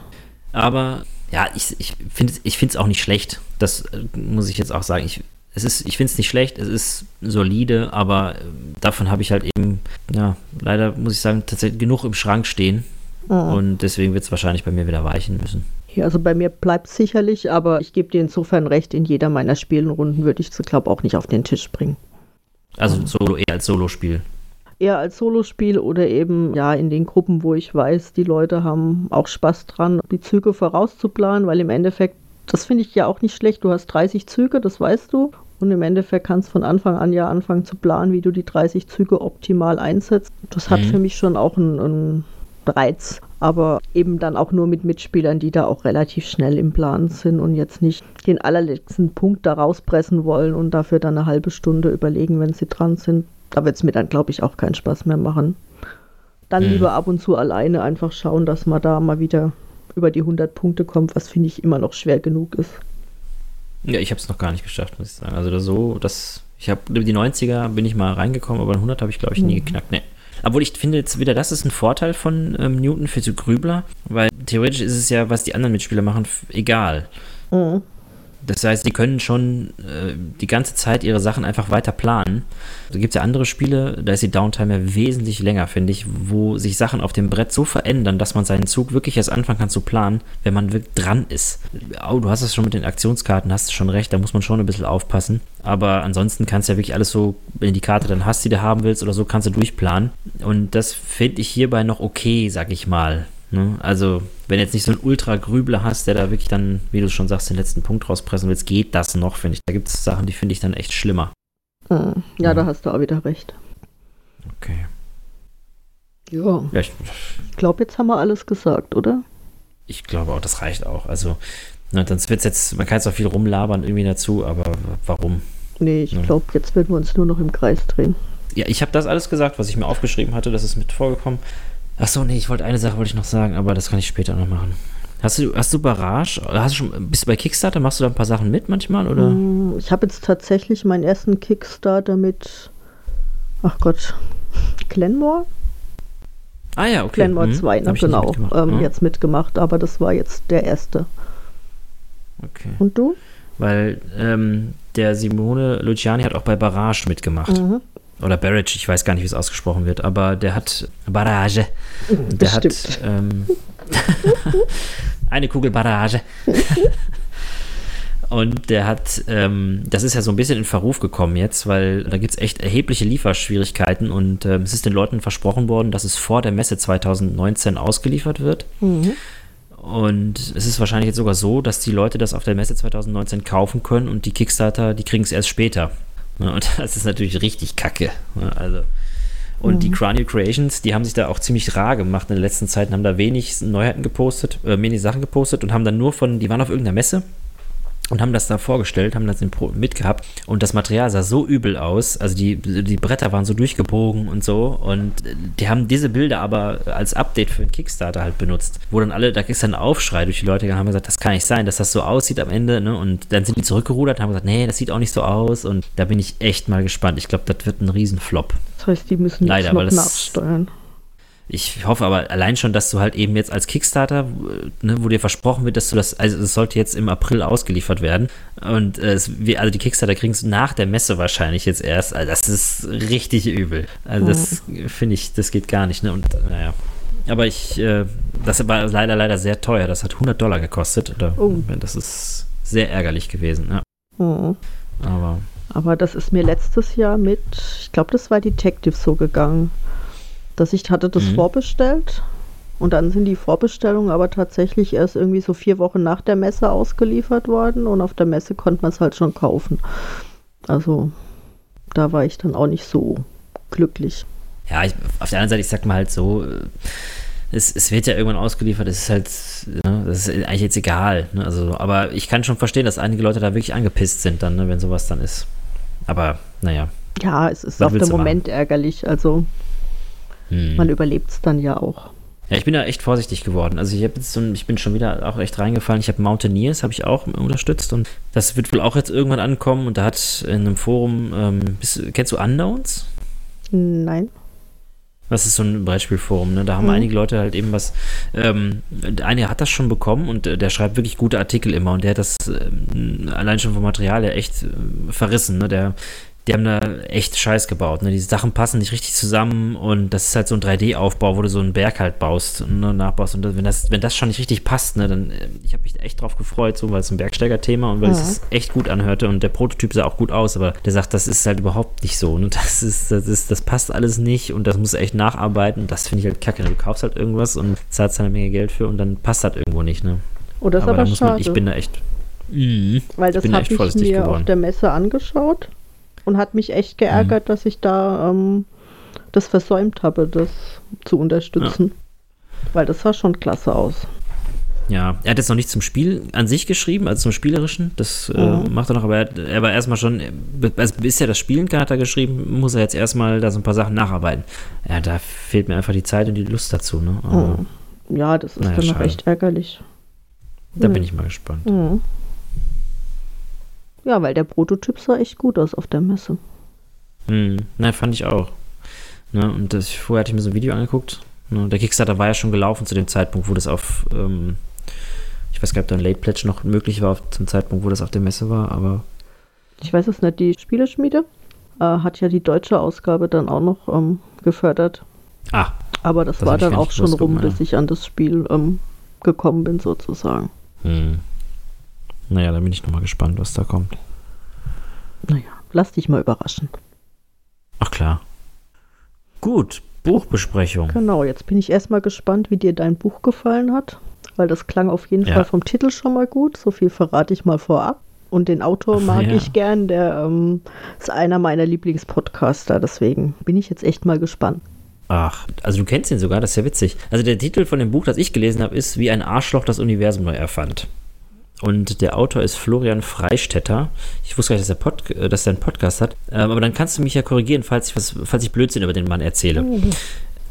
Aber ja, ich, ich finde es ich find's auch nicht schlecht. Das äh, muss ich jetzt auch sagen. Ich, es ist, ich finde es nicht schlecht, es ist solide, aber äh, davon habe ich halt eben, ja, leider muss ich sagen, tatsächlich genug im Schrank stehen. Und deswegen wird es wahrscheinlich bei mir wieder weichen müssen. Ja, also bei mir bleibt es sicherlich, aber ich gebe dir insofern recht, in jeder meiner Spielenrunden würde ich sie, glaube auch nicht auf den Tisch bringen. Also Solo eher als Solospiel. Eher als Solospiel oder eben ja in den Gruppen, wo ich weiß, die Leute haben auch Spaß dran, die Züge vorauszuplanen, weil im Endeffekt, das finde ich ja auch nicht schlecht. Du hast 30 Züge, das weißt du. Und im Endeffekt kannst du von Anfang an ja anfangen zu planen, wie du die 30 Züge optimal einsetzt. Das hat Mhm. für mich schon auch einen, einen Reiz, aber eben dann auch nur mit Mitspielern, die da auch relativ schnell im Plan sind und jetzt nicht den allerletzten Punkt da rauspressen wollen und dafür dann eine halbe Stunde überlegen, wenn sie dran sind. Da wird es mir dann, glaube ich, auch keinen Spaß mehr machen. Dann Mhm. lieber ab und zu alleine einfach schauen, dass man da mal wieder über die 100 Punkte kommt, was finde ich immer noch schwer genug ist. Ja, ich habe es noch gar nicht geschafft, muss ich sagen. Also so, das, ich habe die 90er bin ich mal reingekommen, aber 100 habe ich glaube ich nie geknackt. Nee. Obwohl ich finde jetzt wieder, das ist ein Vorteil von ähm, Newton für so Grübler, weil theoretisch ist es ja, was die anderen Mitspieler machen, egal. Mhm. Das heißt, die können schon äh, die ganze Zeit ihre Sachen einfach weiter planen. Da gibt es ja andere Spiele, da ist die Downtime ja wesentlich länger, finde ich, wo sich Sachen auf dem Brett so verändern, dass man seinen Zug wirklich erst anfangen kann zu planen, wenn man wirklich dran ist. Oh, du hast es schon mit den Aktionskarten, hast du schon recht, da muss man schon ein bisschen aufpassen. Aber ansonsten kannst du ja wirklich alles so, wenn die Karte dann hast, die du haben willst oder so, kannst du durchplanen. Und das finde ich hierbei noch okay, sag ich mal. Ne? Also, wenn du jetzt nicht so einen Ultra-Grübler hast, der da wirklich dann, wie du schon sagst, den letzten Punkt rauspressen willst, geht das noch, finde ich. Da gibt es Sachen, die finde ich dann echt schlimmer. Hm. Ja, ja, da hast du auch wieder recht. Okay. Ja. ja ich glaube, jetzt haben wir alles gesagt, oder? Ich glaube auch, das reicht auch. Also, na, dann wird jetzt, man kann jetzt auch viel rumlabern irgendwie dazu, aber warum? Nee, ich glaube, jetzt werden wir uns nur noch im Kreis drehen. Ja, ich habe das alles gesagt, was ich mir aufgeschrieben hatte, das ist mit vorgekommen. Achso, nee, ich wollte eine Sache wollte ich noch sagen, aber das kann ich später noch machen. Hast du, hast du Barrage? Hast du schon, bist du bei Kickstarter? Machst du da ein paar Sachen mit manchmal? Oder? Mm, ich habe jetzt tatsächlich meinen ersten Kickstarter mit, ach Gott, Glenmore? Ah ja, okay. Glenmore hm, 2, ne, genau. Ähm, ja. Jetzt mitgemacht, aber das war jetzt der erste. Okay. Und du? Weil ähm, der Simone Luciani hat auch bei Barrage mitgemacht. Mhm oder Barrage, ich weiß gar nicht, wie es ausgesprochen wird, aber der hat Barrage. Der Bestimmt. hat ähm, eine Kugel Barrage. Und der hat, ähm, das ist ja so ein bisschen in Verruf gekommen jetzt, weil da gibt es echt erhebliche Lieferschwierigkeiten und ähm, es ist den Leuten versprochen worden, dass es vor der Messe 2019 ausgeliefert wird. Mhm. Und es ist wahrscheinlich jetzt sogar so, dass die Leute das auf der Messe 2019 kaufen können und die Kickstarter, die kriegen es erst später. Ne, und das ist natürlich richtig kacke. Ne, also. Und mhm. die Cranial Creations, die haben sich da auch ziemlich rar gemacht in den letzten Zeiten, haben da wenig Neuheiten gepostet, äh, wenig Sachen gepostet und haben dann nur von, die waren auf irgendeiner Messe und haben das da vorgestellt, haben das mitgehabt und das Material sah so übel aus, also die, die Bretter waren so durchgebogen und so und die haben diese Bilder aber als Update für den Kickstarter halt benutzt, wo dann alle, da du einen Aufschrei durch die Leute und haben gesagt, das kann nicht sein, dass das so aussieht am Ende ne? und dann sind die zurückgerudert und haben gesagt, nee, das sieht auch nicht so aus und da bin ich echt mal gespannt. Ich glaube, das wird ein Riesenflop. Das heißt, die müssen Leider, noch nachsteuern. Ich hoffe aber allein schon, dass du halt eben jetzt als Kickstarter, ne, wo dir versprochen wird, dass du das, also es sollte jetzt im April ausgeliefert werden. Und äh, es, also die Kickstarter kriegen es nach der Messe wahrscheinlich jetzt erst. Also das ist richtig übel. Also das mhm. finde ich, das geht gar nicht. Ne? Und naja. Aber ich, äh, das war leider, leider sehr teuer. Das hat 100 Dollar gekostet. Oder, oh. Das ist sehr ärgerlich gewesen. Ja. Mhm. Aber. Aber das ist mir letztes Jahr mit, ich glaube, das war Detective so gegangen dass ich hatte das mhm. vorbestellt und dann sind die Vorbestellungen aber tatsächlich erst irgendwie so vier Wochen nach der Messe ausgeliefert worden und auf der Messe konnte man es halt schon kaufen. Also da war ich dann auch nicht so glücklich. Ja, ich, auf der anderen Seite, ich sag mal halt so, es, es wird ja irgendwann ausgeliefert, es ist halt, ne, das ist eigentlich jetzt egal. Ne? Also, aber ich kann schon verstehen, dass einige Leute da wirklich angepisst sind dann, ne, wenn sowas dann ist. Aber naja. Ja, es ist auf dem Moment machen? ärgerlich. Also hm. Man überlebt es dann ja auch. Ja, ich bin da echt vorsichtig geworden. Also ich habe jetzt so, ich bin schon wieder auch echt reingefallen. Ich habe Mountaineers, habe ich auch unterstützt und das wird wohl auch jetzt irgendwann ankommen. Und da hat in einem Forum, ähm, bist, kennst du Unknowns? Nein. Das ist so ein Beispielforum, ne? Da haben mhm. einige Leute halt eben was. Ähm, eine hat das schon bekommen und der schreibt wirklich gute Artikel immer und der hat das ähm, allein schon vom Material her echt äh, verrissen, ne? Der die haben da echt Scheiß gebaut. Ne? Die Sachen passen nicht richtig zusammen und das ist halt so ein 3D-Aufbau, wo du so einen Berg halt baust und ne, nachbaust. Und wenn das, wenn das schon nicht richtig passt, ne, dann äh, ich habe mich echt drauf gefreut, so weil es ein Bergsteiger-Thema und weil ja. es echt gut anhörte und der Prototyp sah auch gut aus, aber der sagt, das ist halt überhaupt nicht so. Ne? Das ist, das ist, das passt alles nicht und das muss echt nacharbeiten. Das finde ich halt kacke. Du kaufst halt irgendwas und zahlst eine Menge Geld für und dann passt halt irgendwo nicht. Ne? Oh, das aber, aber schade. Man, ich bin da echt. Mh, weil das habe ich, ich mir geworden. auf der Messe angeschaut und hat mich echt geärgert, mhm. dass ich da ähm, das versäumt habe, das zu unterstützen. Ja. Weil das sah schon klasse aus. Ja, er hat jetzt noch nicht zum Spiel an sich geschrieben, also zum Spielerischen. Das äh, mhm. macht er noch, aber er, er war erstmal schon, also bis er das spielen kann, hat er geschrieben, muss er jetzt erstmal da so ein paar Sachen nacharbeiten. Ja, da fehlt mir einfach die Zeit und die Lust dazu. Ne? Aber, mhm. Ja, das ist naja, dann noch echt ärgerlich. Da mhm. bin ich mal gespannt. Ja, weil der Prototyp sah echt gut aus auf der Messe. Hm, na, fand ich auch. Ne, und das, vorher hatte ich mir so ein Video angeguckt. Ne, der Kickstarter war ja schon gelaufen zu dem Zeitpunkt, wo das auf, ähm, Ich weiß gar nicht, ob da ein Late Pledge noch möglich war zum Zeitpunkt, wo das auf der Messe war, aber. Ich weiß es nicht, die Spieleschmiede äh, hat ja die deutsche Ausgabe dann auch noch ähm, gefördert. Ah. Aber das, das war dann auch schon rum, bis ich an das Spiel ähm, gekommen bin, sozusagen. Hm. Naja, dann bin ich nochmal gespannt, was da kommt. Naja, lass dich mal überraschen. Ach klar. Gut, Buchbesprechung. Genau, jetzt bin ich erstmal gespannt, wie dir dein Buch gefallen hat, weil das klang auf jeden ja. Fall vom Titel schon mal gut. So viel verrate ich mal vorab. Und den Autor mag ja. ich gern, der ähm, ist einer meiner Lieblingspodcaster, deswegen bin ich jetzt echt mal gespannt. Ach, also du kennst ihn sogar, das ist ja witzig. Also der Titel von dem Buch, das ich gelesen habe, ist Wie ein Arschloch das Universum neu erfand. Und der Autor ist Florian Freistetter. Ich wusste gar nicht, dass er, Pod, äh, dass er einen Podcast hat. Ähm, aber dann kannst du mich ja korrigieren, falls ich, was, falls ich Blödsinn über den Mann erzähle. Mhm.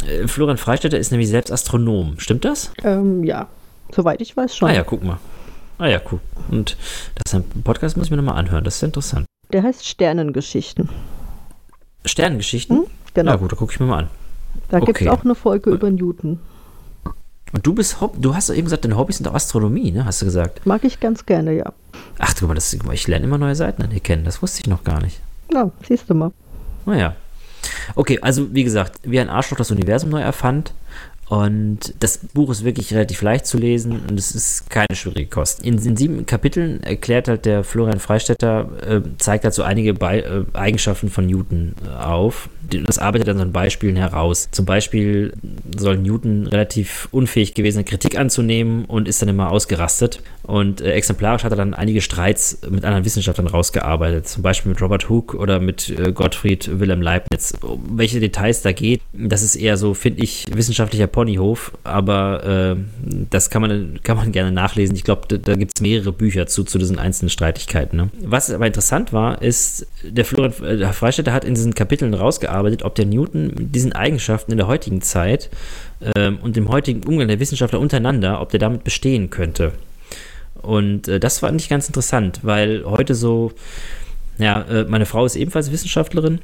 Äh, Florian Freistetter ist nämlich selbst Astronom. Stimmt das? Ähm, ja, soweit ich weiß schon. Ah ja, guck mal. Ah ja, cool. Und das ist ein Podcast, muss ich mir nochmal anhören. Das ist interessant. Der heißt Sternengeschichten. Sternengeschichten? Hm? Genau. Na gut, da gucke ich mir mal an. Da okay. gibt es auch eine Folge über Newton. Und du bist, du hast eben gesagt, deine Hobbys sind auch Astronomie, ne? Hast du gesagt? Mag ich ganz gerne, ja. Ach, guck mal, das, ich lerne immer neue Seiten an dir kennen. Das wusste ich noch gar nicht. Ja, siehst du mal. Naja. Okay, also wie gesagt, wie ein Arschloch das Universum neu erfand und das Buch ist wirklich relativ leicht zu lesen und es ist keine schwierige Kost. In, in sieben Kapiteln erklärt halt der Florian Freistetter, äh, zeigt halt so einige Be äh, Eigenschaften von Newton äh, auf. Das arbeitet dann so an Beispielen heraus. Zum Beispiel soll Newton relativ unfähig gewesen, Kritik anzunehmen und ist dann immer ausgerastet. Und äh, exemplarisch hat er dann einige Streits mit anderen Wissenschaftlern rausgearbeitet. Zum Beispiel mit Robert Hooke oder mit äh, Gottfried Wilhelm Leibniz. Um welche Details da geht, das ist eher so, finde ich, wissenschaftlicher Ponyhof, aber äh, das kann man, kann man gerne nachlesen. Ich glaube, da, da gibt es mehrere Bücher zu, zu diesen einzelnen Streitigkeiten. Ne? Was aber interessant war, ist, der Florian äh, Freistetter hat in diesen Kapiteln rausgearbeitet, ob der Newton mit diesen Eigenschaften in der heutigen Zeit ähm, und dem heutigen Umgang der Wissenschaftler untereinander, ob der damit bestehen könnte. Und äh, das fand ich ganz interessant, weil heute so, ja, äh, meine Frau ist ebenfalls Wissenschaftlerin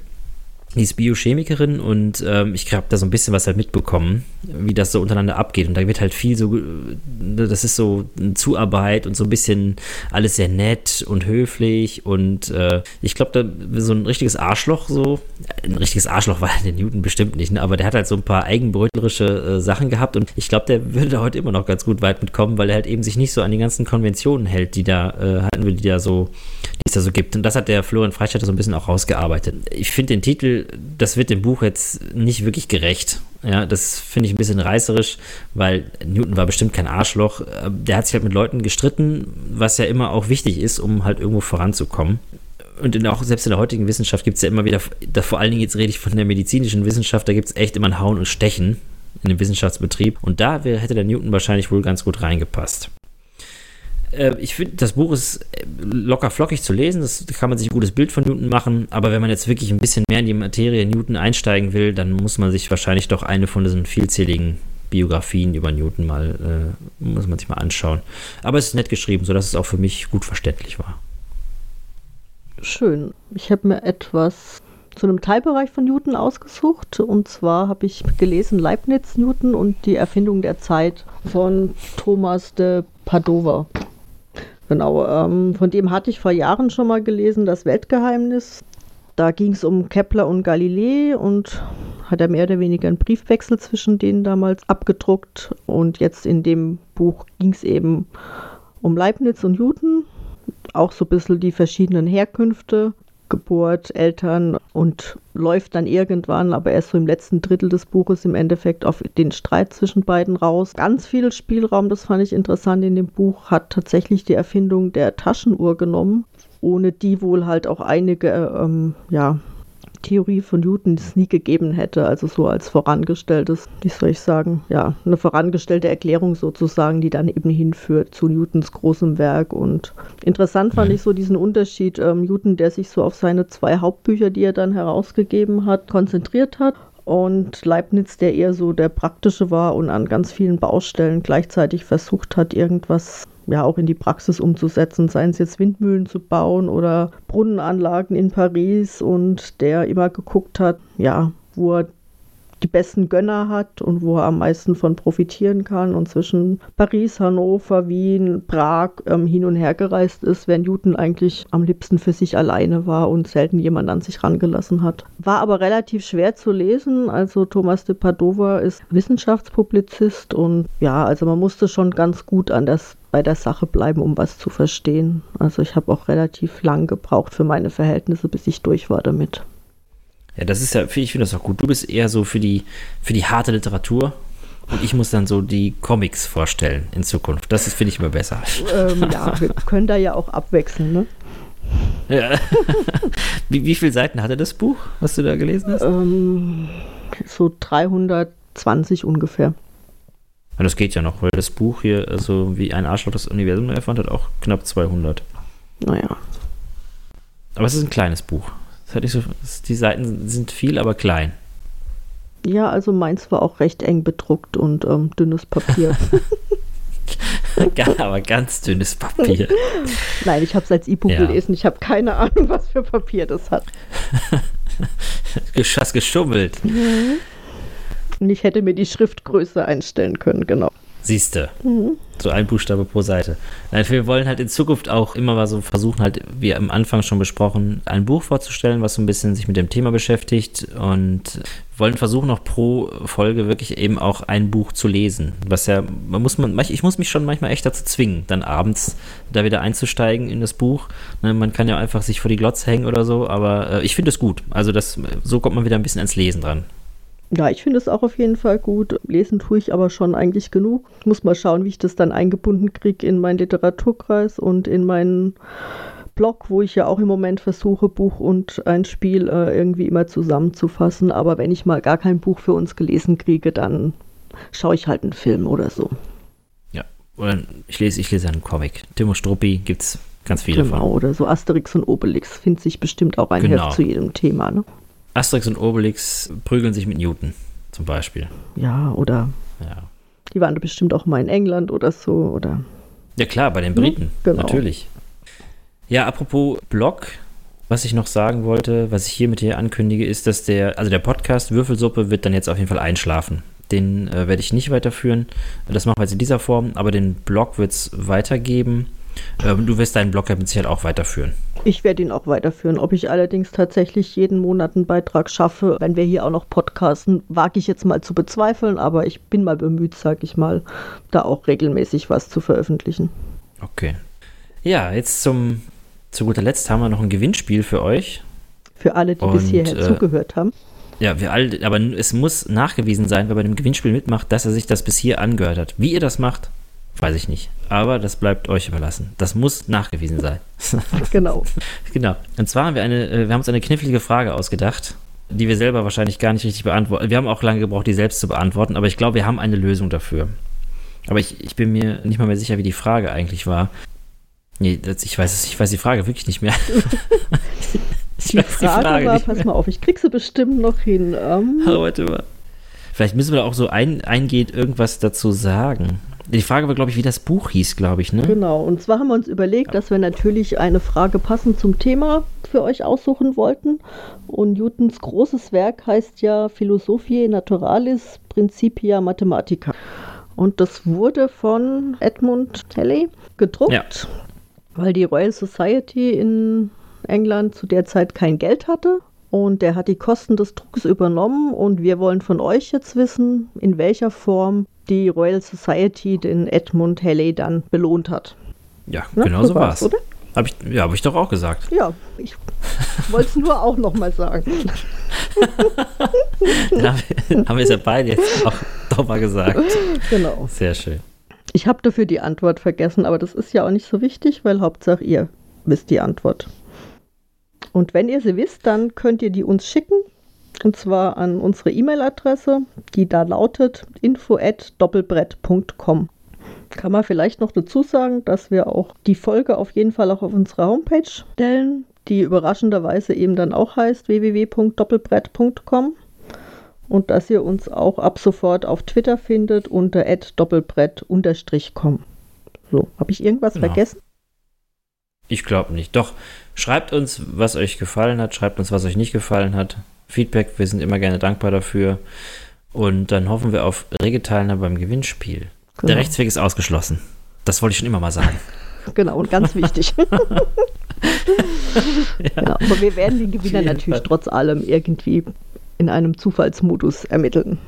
die ist Biochemikerin und ähm, ich habe da so ein bisschen was halt mitbekommen, wie das so untereinander abgeht. Und da wird halt viel so, das ist so eine Zuarbeit und so ein bisschen alles sehr nett und höflich. Und äh, ich glaube, da so ein richtiges Arschloch, so, ein richtiges Arschloch war der Newton bestimmt nicht, ne? aber der hat halt so ein paar eigenbrötlerische äh, Sachen gehabt und ich glaube, der würde da heute immer noch ganz gut weit mitkommen, weil er halt eben sich nicht so an die ganzen Konventionen hält, die da, äh, halten wir, die da so, die es da so gibt. Und das hat der Florian Freistatter so ein bisschen auch rausgearbeitet. Ich finde den Titel das wird dem Buch jetzt nicht wirklich gerecht. Ja, das finde ich ein bisschen reißerisch, weil Newton war bestimmt kein Arschloch. Der hat sich halt mit Leuten gestritten, was ja immer auch wichtig ist, um halt irgendwo voranzukommen. Und in, auch selbst in der heutigen Wissenschaft gibt es ja immer wieder, da vor allen Dingen jetzt rede ich von der medizinischen Wissenschaft, da gibt es echt immer ein Hauen und Stechen in dem Wissenschaftsbetrieb. Und da wär, hätte der Newton wahrscheinlich wohl ganz gut reingepasst. Äh, ich finde, das Buch ist äh, locker flockig zu lesen. Das, da kann man sich ein gutes Bild von Newton machen. Aber wenn man jetzt wirklich ein bisschen mehr in die Materie Newton einsteigen will, dann muss man sich wahrscheinlich doch eine von diesen vielzähligen Biografien über Newton mal, äh, muss man sich mal anschauen. Aber es ist nett geschrieben, sodass es auch für mich gut verständlich war. Schön. Ich habe mir etwas zu einem Teilbereich von Newton ausgesucht. Und zwar habe ich gelesen Leibniz, Newton und die Erfindung der Zeit von Thomas de Padova. Genau, ähm, von dem hatte ich vor Jahren schon mal gelesen, das Weltgeheimnis. Da ging es um Kepler und Galilei und hat er mehr oder weniger einen Briefwechsel zwischen denen damals abgedruckt. Und jetzt in dem Buch ging es eben um Leibniz und Newton, auch so ein bisschen die verschiedenen Herkünfte Geburt, Eltern und läuft dann irgendwann, aber erst so im letzten Drittel des Buches im Endeffekt auf den Streit zwischen beiden raus. Ganz viel Spielraum, das fand ich interessant in dem Buch, hat tatsächlich die Erfindung der Taschenuhr genommen, ohne die wohl halt auch einige ähm, ja, Theorie von Newton es nie gegeben hätte. Also so als vorangestelltes, wie soll ich sagen, ja, eine vorangestellte Erklärung sozusagen, die dann eben hinführt zu Newtons großem Werk. Und interessant fand mhm. ich so diesen Unterschied, ähm, Newton, der sich so auf seine zwei Hauptbücher, die er dann herausgegeben hat, konzentriert hat. Und Leibniz, der eher so der praktische war und an ganz vielen Baustellen gleichzeitig versucht hat, irgendwas ja auch in die Praxis umzusetzen, seien es jetzt Windmühlen zu bauen oder Brunnenanlagen in Paris. Und der immer geguckt hat, ja, wo er die besten Gönner hat und wo er am meisten von profitieren kann und zwischen Paris, Hannover, Wien, Prag ähm, hin und her gereist ist, während Newton eigentlich am liebsten für sich alleine war und selten jemand an sich rangelassen hat. War aber relativ schwer zu lesen. Also Thomas de Padova ist Wissenschaftspublizist und ja, also man musste schon ganz gut an das bei der Sache bleiben, um was zu verstehen. Also ich habe auch relativ lang gebraucht für meine Verhältnisse, bis ich durch war damit. Ja, das ist ja, ich finde das auch gut. Du bist eher so für die, für die harte Literatur und ich muss dann so die Comics vorstellen in Zukunft. Das finde ich immer besser. Ähm, ja, wir können da ja auch abwechseln, ne? Ja. wie, wie viele Seiten hatte das Buch, was du da gelesen hast? Ähm, so 320 ungefähr. Und das geht ja noch, weil das Buch hier, also wie ein Arschloch das Universum erfand, hat auch knapp 200. Naja. Aber es ist ein kleines Buch. So, die Seiten sind viel, aber klein. Ja, also meins war auch recht eng bedruckt und ähm, dünnes Papier. aber ganz dünnes Papier. Nein, ich habe es als E-Book ja. gelesen. Ich habe keine Ahnung, was für Papier das hat. Hast geschummelt. Mhm. Und ich hätte mir die Schriftgröße einstellen können, genau. Siehste. Mhm. So ein Buchstabe pro Seite. Nein, wir wollen halt in Zukunft auch immer mal so versuchen, halt, wie am Anfang schon besprochen, ein Buch vorzustellen, was so ein bisschen sich mit dem Thema beschäftigt und wollen versuchen, auch pro Folge wirklich eben auch ein Buch zu lesen. Was ja, man muss man, ich muss mich schon manchmal echt dazu zwingen, dann abends da wieder einzusteigen in das Buch. Ne, man kann ja einfach sich vor die Glotze hängen oder so, aber äh, ich finde es gut. Also das, so kommt man wieder ein bisschen ans Lesen dran. Ja, ich finde es auch auf jeden Fall gut. Lesen tue ich aber schon eigentlich genug. Ich muss mal schauen, wie ich das dann eingebunden kriege in meinen Literaturkreis und in meinen Blog, wo ich ja auch im Moment versuche, Buch und ein Spiel äh, irgendwie immer zusammenzufassen. Aber wenn ich mal gar kein Buch für uns gelesen kriege, dann schaue ich halt einen Film oder so. Ja, oder ich lese, ich lese einen Comic. Timo Struppi gibt es ganz viele genau, von. oder so Asterix und Obelix findet sich bestimmt auch ein genau. Heft zu jedem Thema. Ne? Asterix und Obelix prügeln sich mit Newton zum Beispiel. Ja, oder ja. die waren bestimmt auch mal in England oder so, oder? Ja klar, bei den Briten, genau. natürlich. Ja, apropos Blog, was ich noch sagen wollte, was ich hier ankündige, ist, dass der, also der Podcast Würfelsuppe wird dann jetzt auf jeden Fall einschlafen. Den äh, werde ich nicht weiterführen. Das machen wir jetzt in dieser Form, aber den Blog wird es weitergeben. Ähm, du wirst deinen Blog ja mit Sicherheit auch weiterführen. Ich werde ihn auch weiterführen. Ob ich allerdings tatsächlich jeden Monat einen Beitrag schaffe, wenn wir hier auch noch podcasten, wage ich jetzt mal zu bezweifeln, aber ich bin mal bemüht, sage ich mal, da auch regelmäßig was zu veröffentlichen. Okay. Ja, jetzt zum zu guter Letzt haben wir noch ein Gewinnspiel für euch. Für alle, die Und, bis hierher äh, zugehört haben. Ja, wir alle, aber es muss nachgewiesen sein, wer bei dem Gewinnspiel mitmacht, dass er sich das bis hier angehört hat. Wie ihr das macht, Weiß ich nicht. Aber das bleibt euch überlassen. Das muss nachgewiesen sein. genau. genau. Und zwar haben wir eine, äh, wir haben uns eine knifflige Frage ausgedacht, die wir selber wahrscheinlich gar nicht richtig beantworten. Wir haben auch lange gebraucht, die selbst zu beantworten, aber ich glaube, wir haben eine Lösung dafür. Aber ich, ich bin mir nicht mal mehr sicher, wie die Frage eigentlich war. Nee, das, ich, weiß, ich weiß die Frage wirklich nicht mehr. ich die, Frage die Frage war, pass mal auf, ich krieg sie bestimmt noch hin. Oh, warte mal. Vielleicht müssen wir da auch so ein, eingeht irgendwas dazu sagen. Die Frage war, glaube ich, wie das Buch hieß, glaube ich, ne? Genau, und zwar haben wir uns überlegt, dass wir natürlich eine Frage passend zum Thema für euch aussuchen wollten. Und Newtons großes Werk heißt ja Philosophiae Naturalis Principia Mathematica. Und das wurde von Edmund Halley gedruckt, ja. weil die Royal Society in England zu der Zeit kein Geld hatte und der hat die Kosten des Drucks übernommen und wir wollen von euch jetzt wissen, in welcher Form die Royal Society den Edmund Halley dann belohnt hat. Ja, ja genau so war es. Hab ich, ja, habe ich doch auch gesagt. Ja, ich wollte es nur auch nochmal sagen. haben wir es ja beide jetzt auch nochmal gesagt. Genau. Sehr schön. Ich habe dafür die Antwort vergessen, aber das ist ja auch nicht so wichtig, weil Hauptsache ihr wisst die Antwort. Und wenn ihr sie wisst, dann könnt ihr die uns schicken und zwar an unsere E-Mail-Adresse, die da lautet info@doppelbrett.com. Kann man vielleicht noch dazu sagen, dass wir auch die Folge auf jeden Fall auch auf unsere Homepage stellen, die überraschenderweise eben dann auch heißt www.doppelbrett.com und dass ihr uns auch ab sofort auf Twitter findet unter doppelbrett-com. So, habe ich irgendwas genau. vergessen? Ich glaube nicht. Doch, schreibt uns, was euch gefallen hat, schreibt uns, was euch nicht gefallen hat. Feedback, wir sind immer gerne dankbar dafür. Und dann hoffen wir auf rege Teilnahme beim Gewinnspiel. Genau. Der Rechtsweg ist ausgeschlossen. Das wollte ich schon immer mal sagen. Genau, und ganz wichtig. genau, aber wir werden den Gewinner natürlich Fall. trotz allem irgendwie in einem Zufallsmodus ermitteln.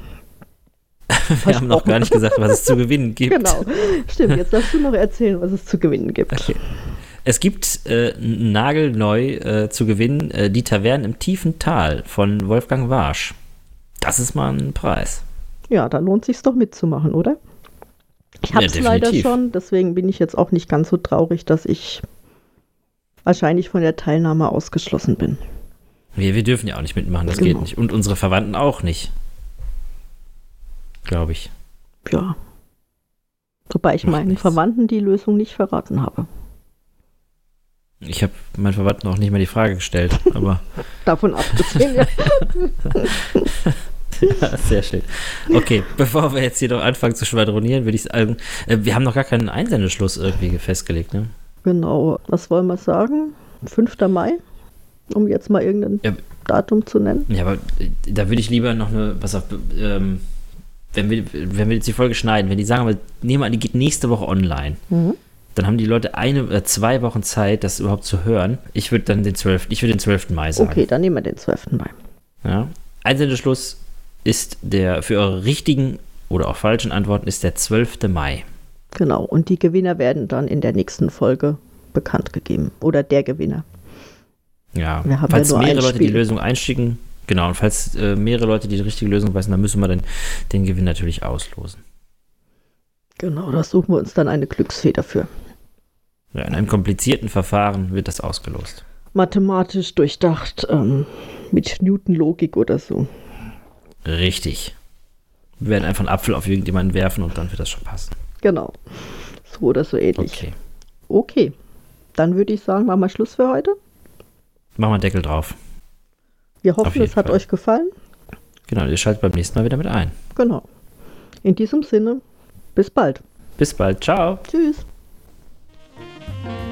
Wir haben noch gar nicht gesagt, was es zu gewinnen gibt. Genau. Stimmt, jetzt darfst du noch erzählen, was es zu gewinnen gibt. Okay. Es gibt äh, nagelneu äh, zu gewinnen äh, die Taverne im tiefen Tal von Wolfgang Warsch. Das ist mal ein Preis. Ja, da lohnt sich doch mitzumachen, oder? Ich habe es Ja, leider schon, deswegen bin ich jetzt auch nicht ganz so traurig, dass ich wahrscheinlich von der Teilnahme ausgeschlossen bin. Wir, wir dürfen ja auch nicht mitmachen, das Genau. geht nicht. Und unsere Verwandten auch nicht. Glaube ich. Ja. Wobei ich Macht meinen nichts. Verwandten die Lösung nicht verraten habe. Ich habe meinen Verwandten auch nicht mal die Frage gestellt, aber Davon abgesehen, ja. ja, sehr schön. Okay, bevor wir jetzt hier noch anfangen zu schwadronieren, würde ich sagen, äh, wir haben noch gar keinen Einsendeschluss irgendwie festgelegt, ne? Genau. Was wollen wir sagen? 5. Mai? Um jetzt mal irgendein Ja. Datum zu nennen. Ja, aber äh, da würde ich lieber noch eine, pass auf, ähm, wenn wir, wenn wir jetzt die Folge schneiden, wenn die sagen, wir nehmen an, die geht nächste Woche online, Mhm. Dann haben die Leute eine oder zwei Wochen Zeit, das überhaupt zu hören. Ich würde dann den 12., ich würde den 12. Mai sagen. Okay, dann nehmen wir den 12. Mai. Ja. Einsendeschluss ist der, für eure richtigen oder auch falschen Antworten ist der 12. Mai. Genau. Und die Gewinner werden dann in der nächsten Folge bekannt gegeben. Oder der Gewinner. Ja, Wir haben falls ja mehrere Leute die Spiel. Lösung einschicken, genau, und falls äh, mehrere Leute die richtige Lösung wissen, dann müssen wir dann den Gewinn natürlich auslosen. Genau, da suchen wir uns dann eine Glücksfee dafür. In einem komplizierten Verfahren wird das ausgelost. Mathematisch durchdacht, ähm, mit Newton-Logik oder so. Richtig. Wir werden einfach einen Apfel auf irgendjemanden werfen und dann wird das schon passen. Genau. So oder so ähnlich. Okay. Okay. Dann würde ich sagen, machen wir Schluss für heute. Machen wir einen Deckel drauf. Wir hoffen, es hat Fall. euch gefallen. Genau, ihr schaltet beim nächsten Mal wieder mit ein. Genau. In diesem Sinne, bis bald. Bis bald. Ciao. Tschüss. thank you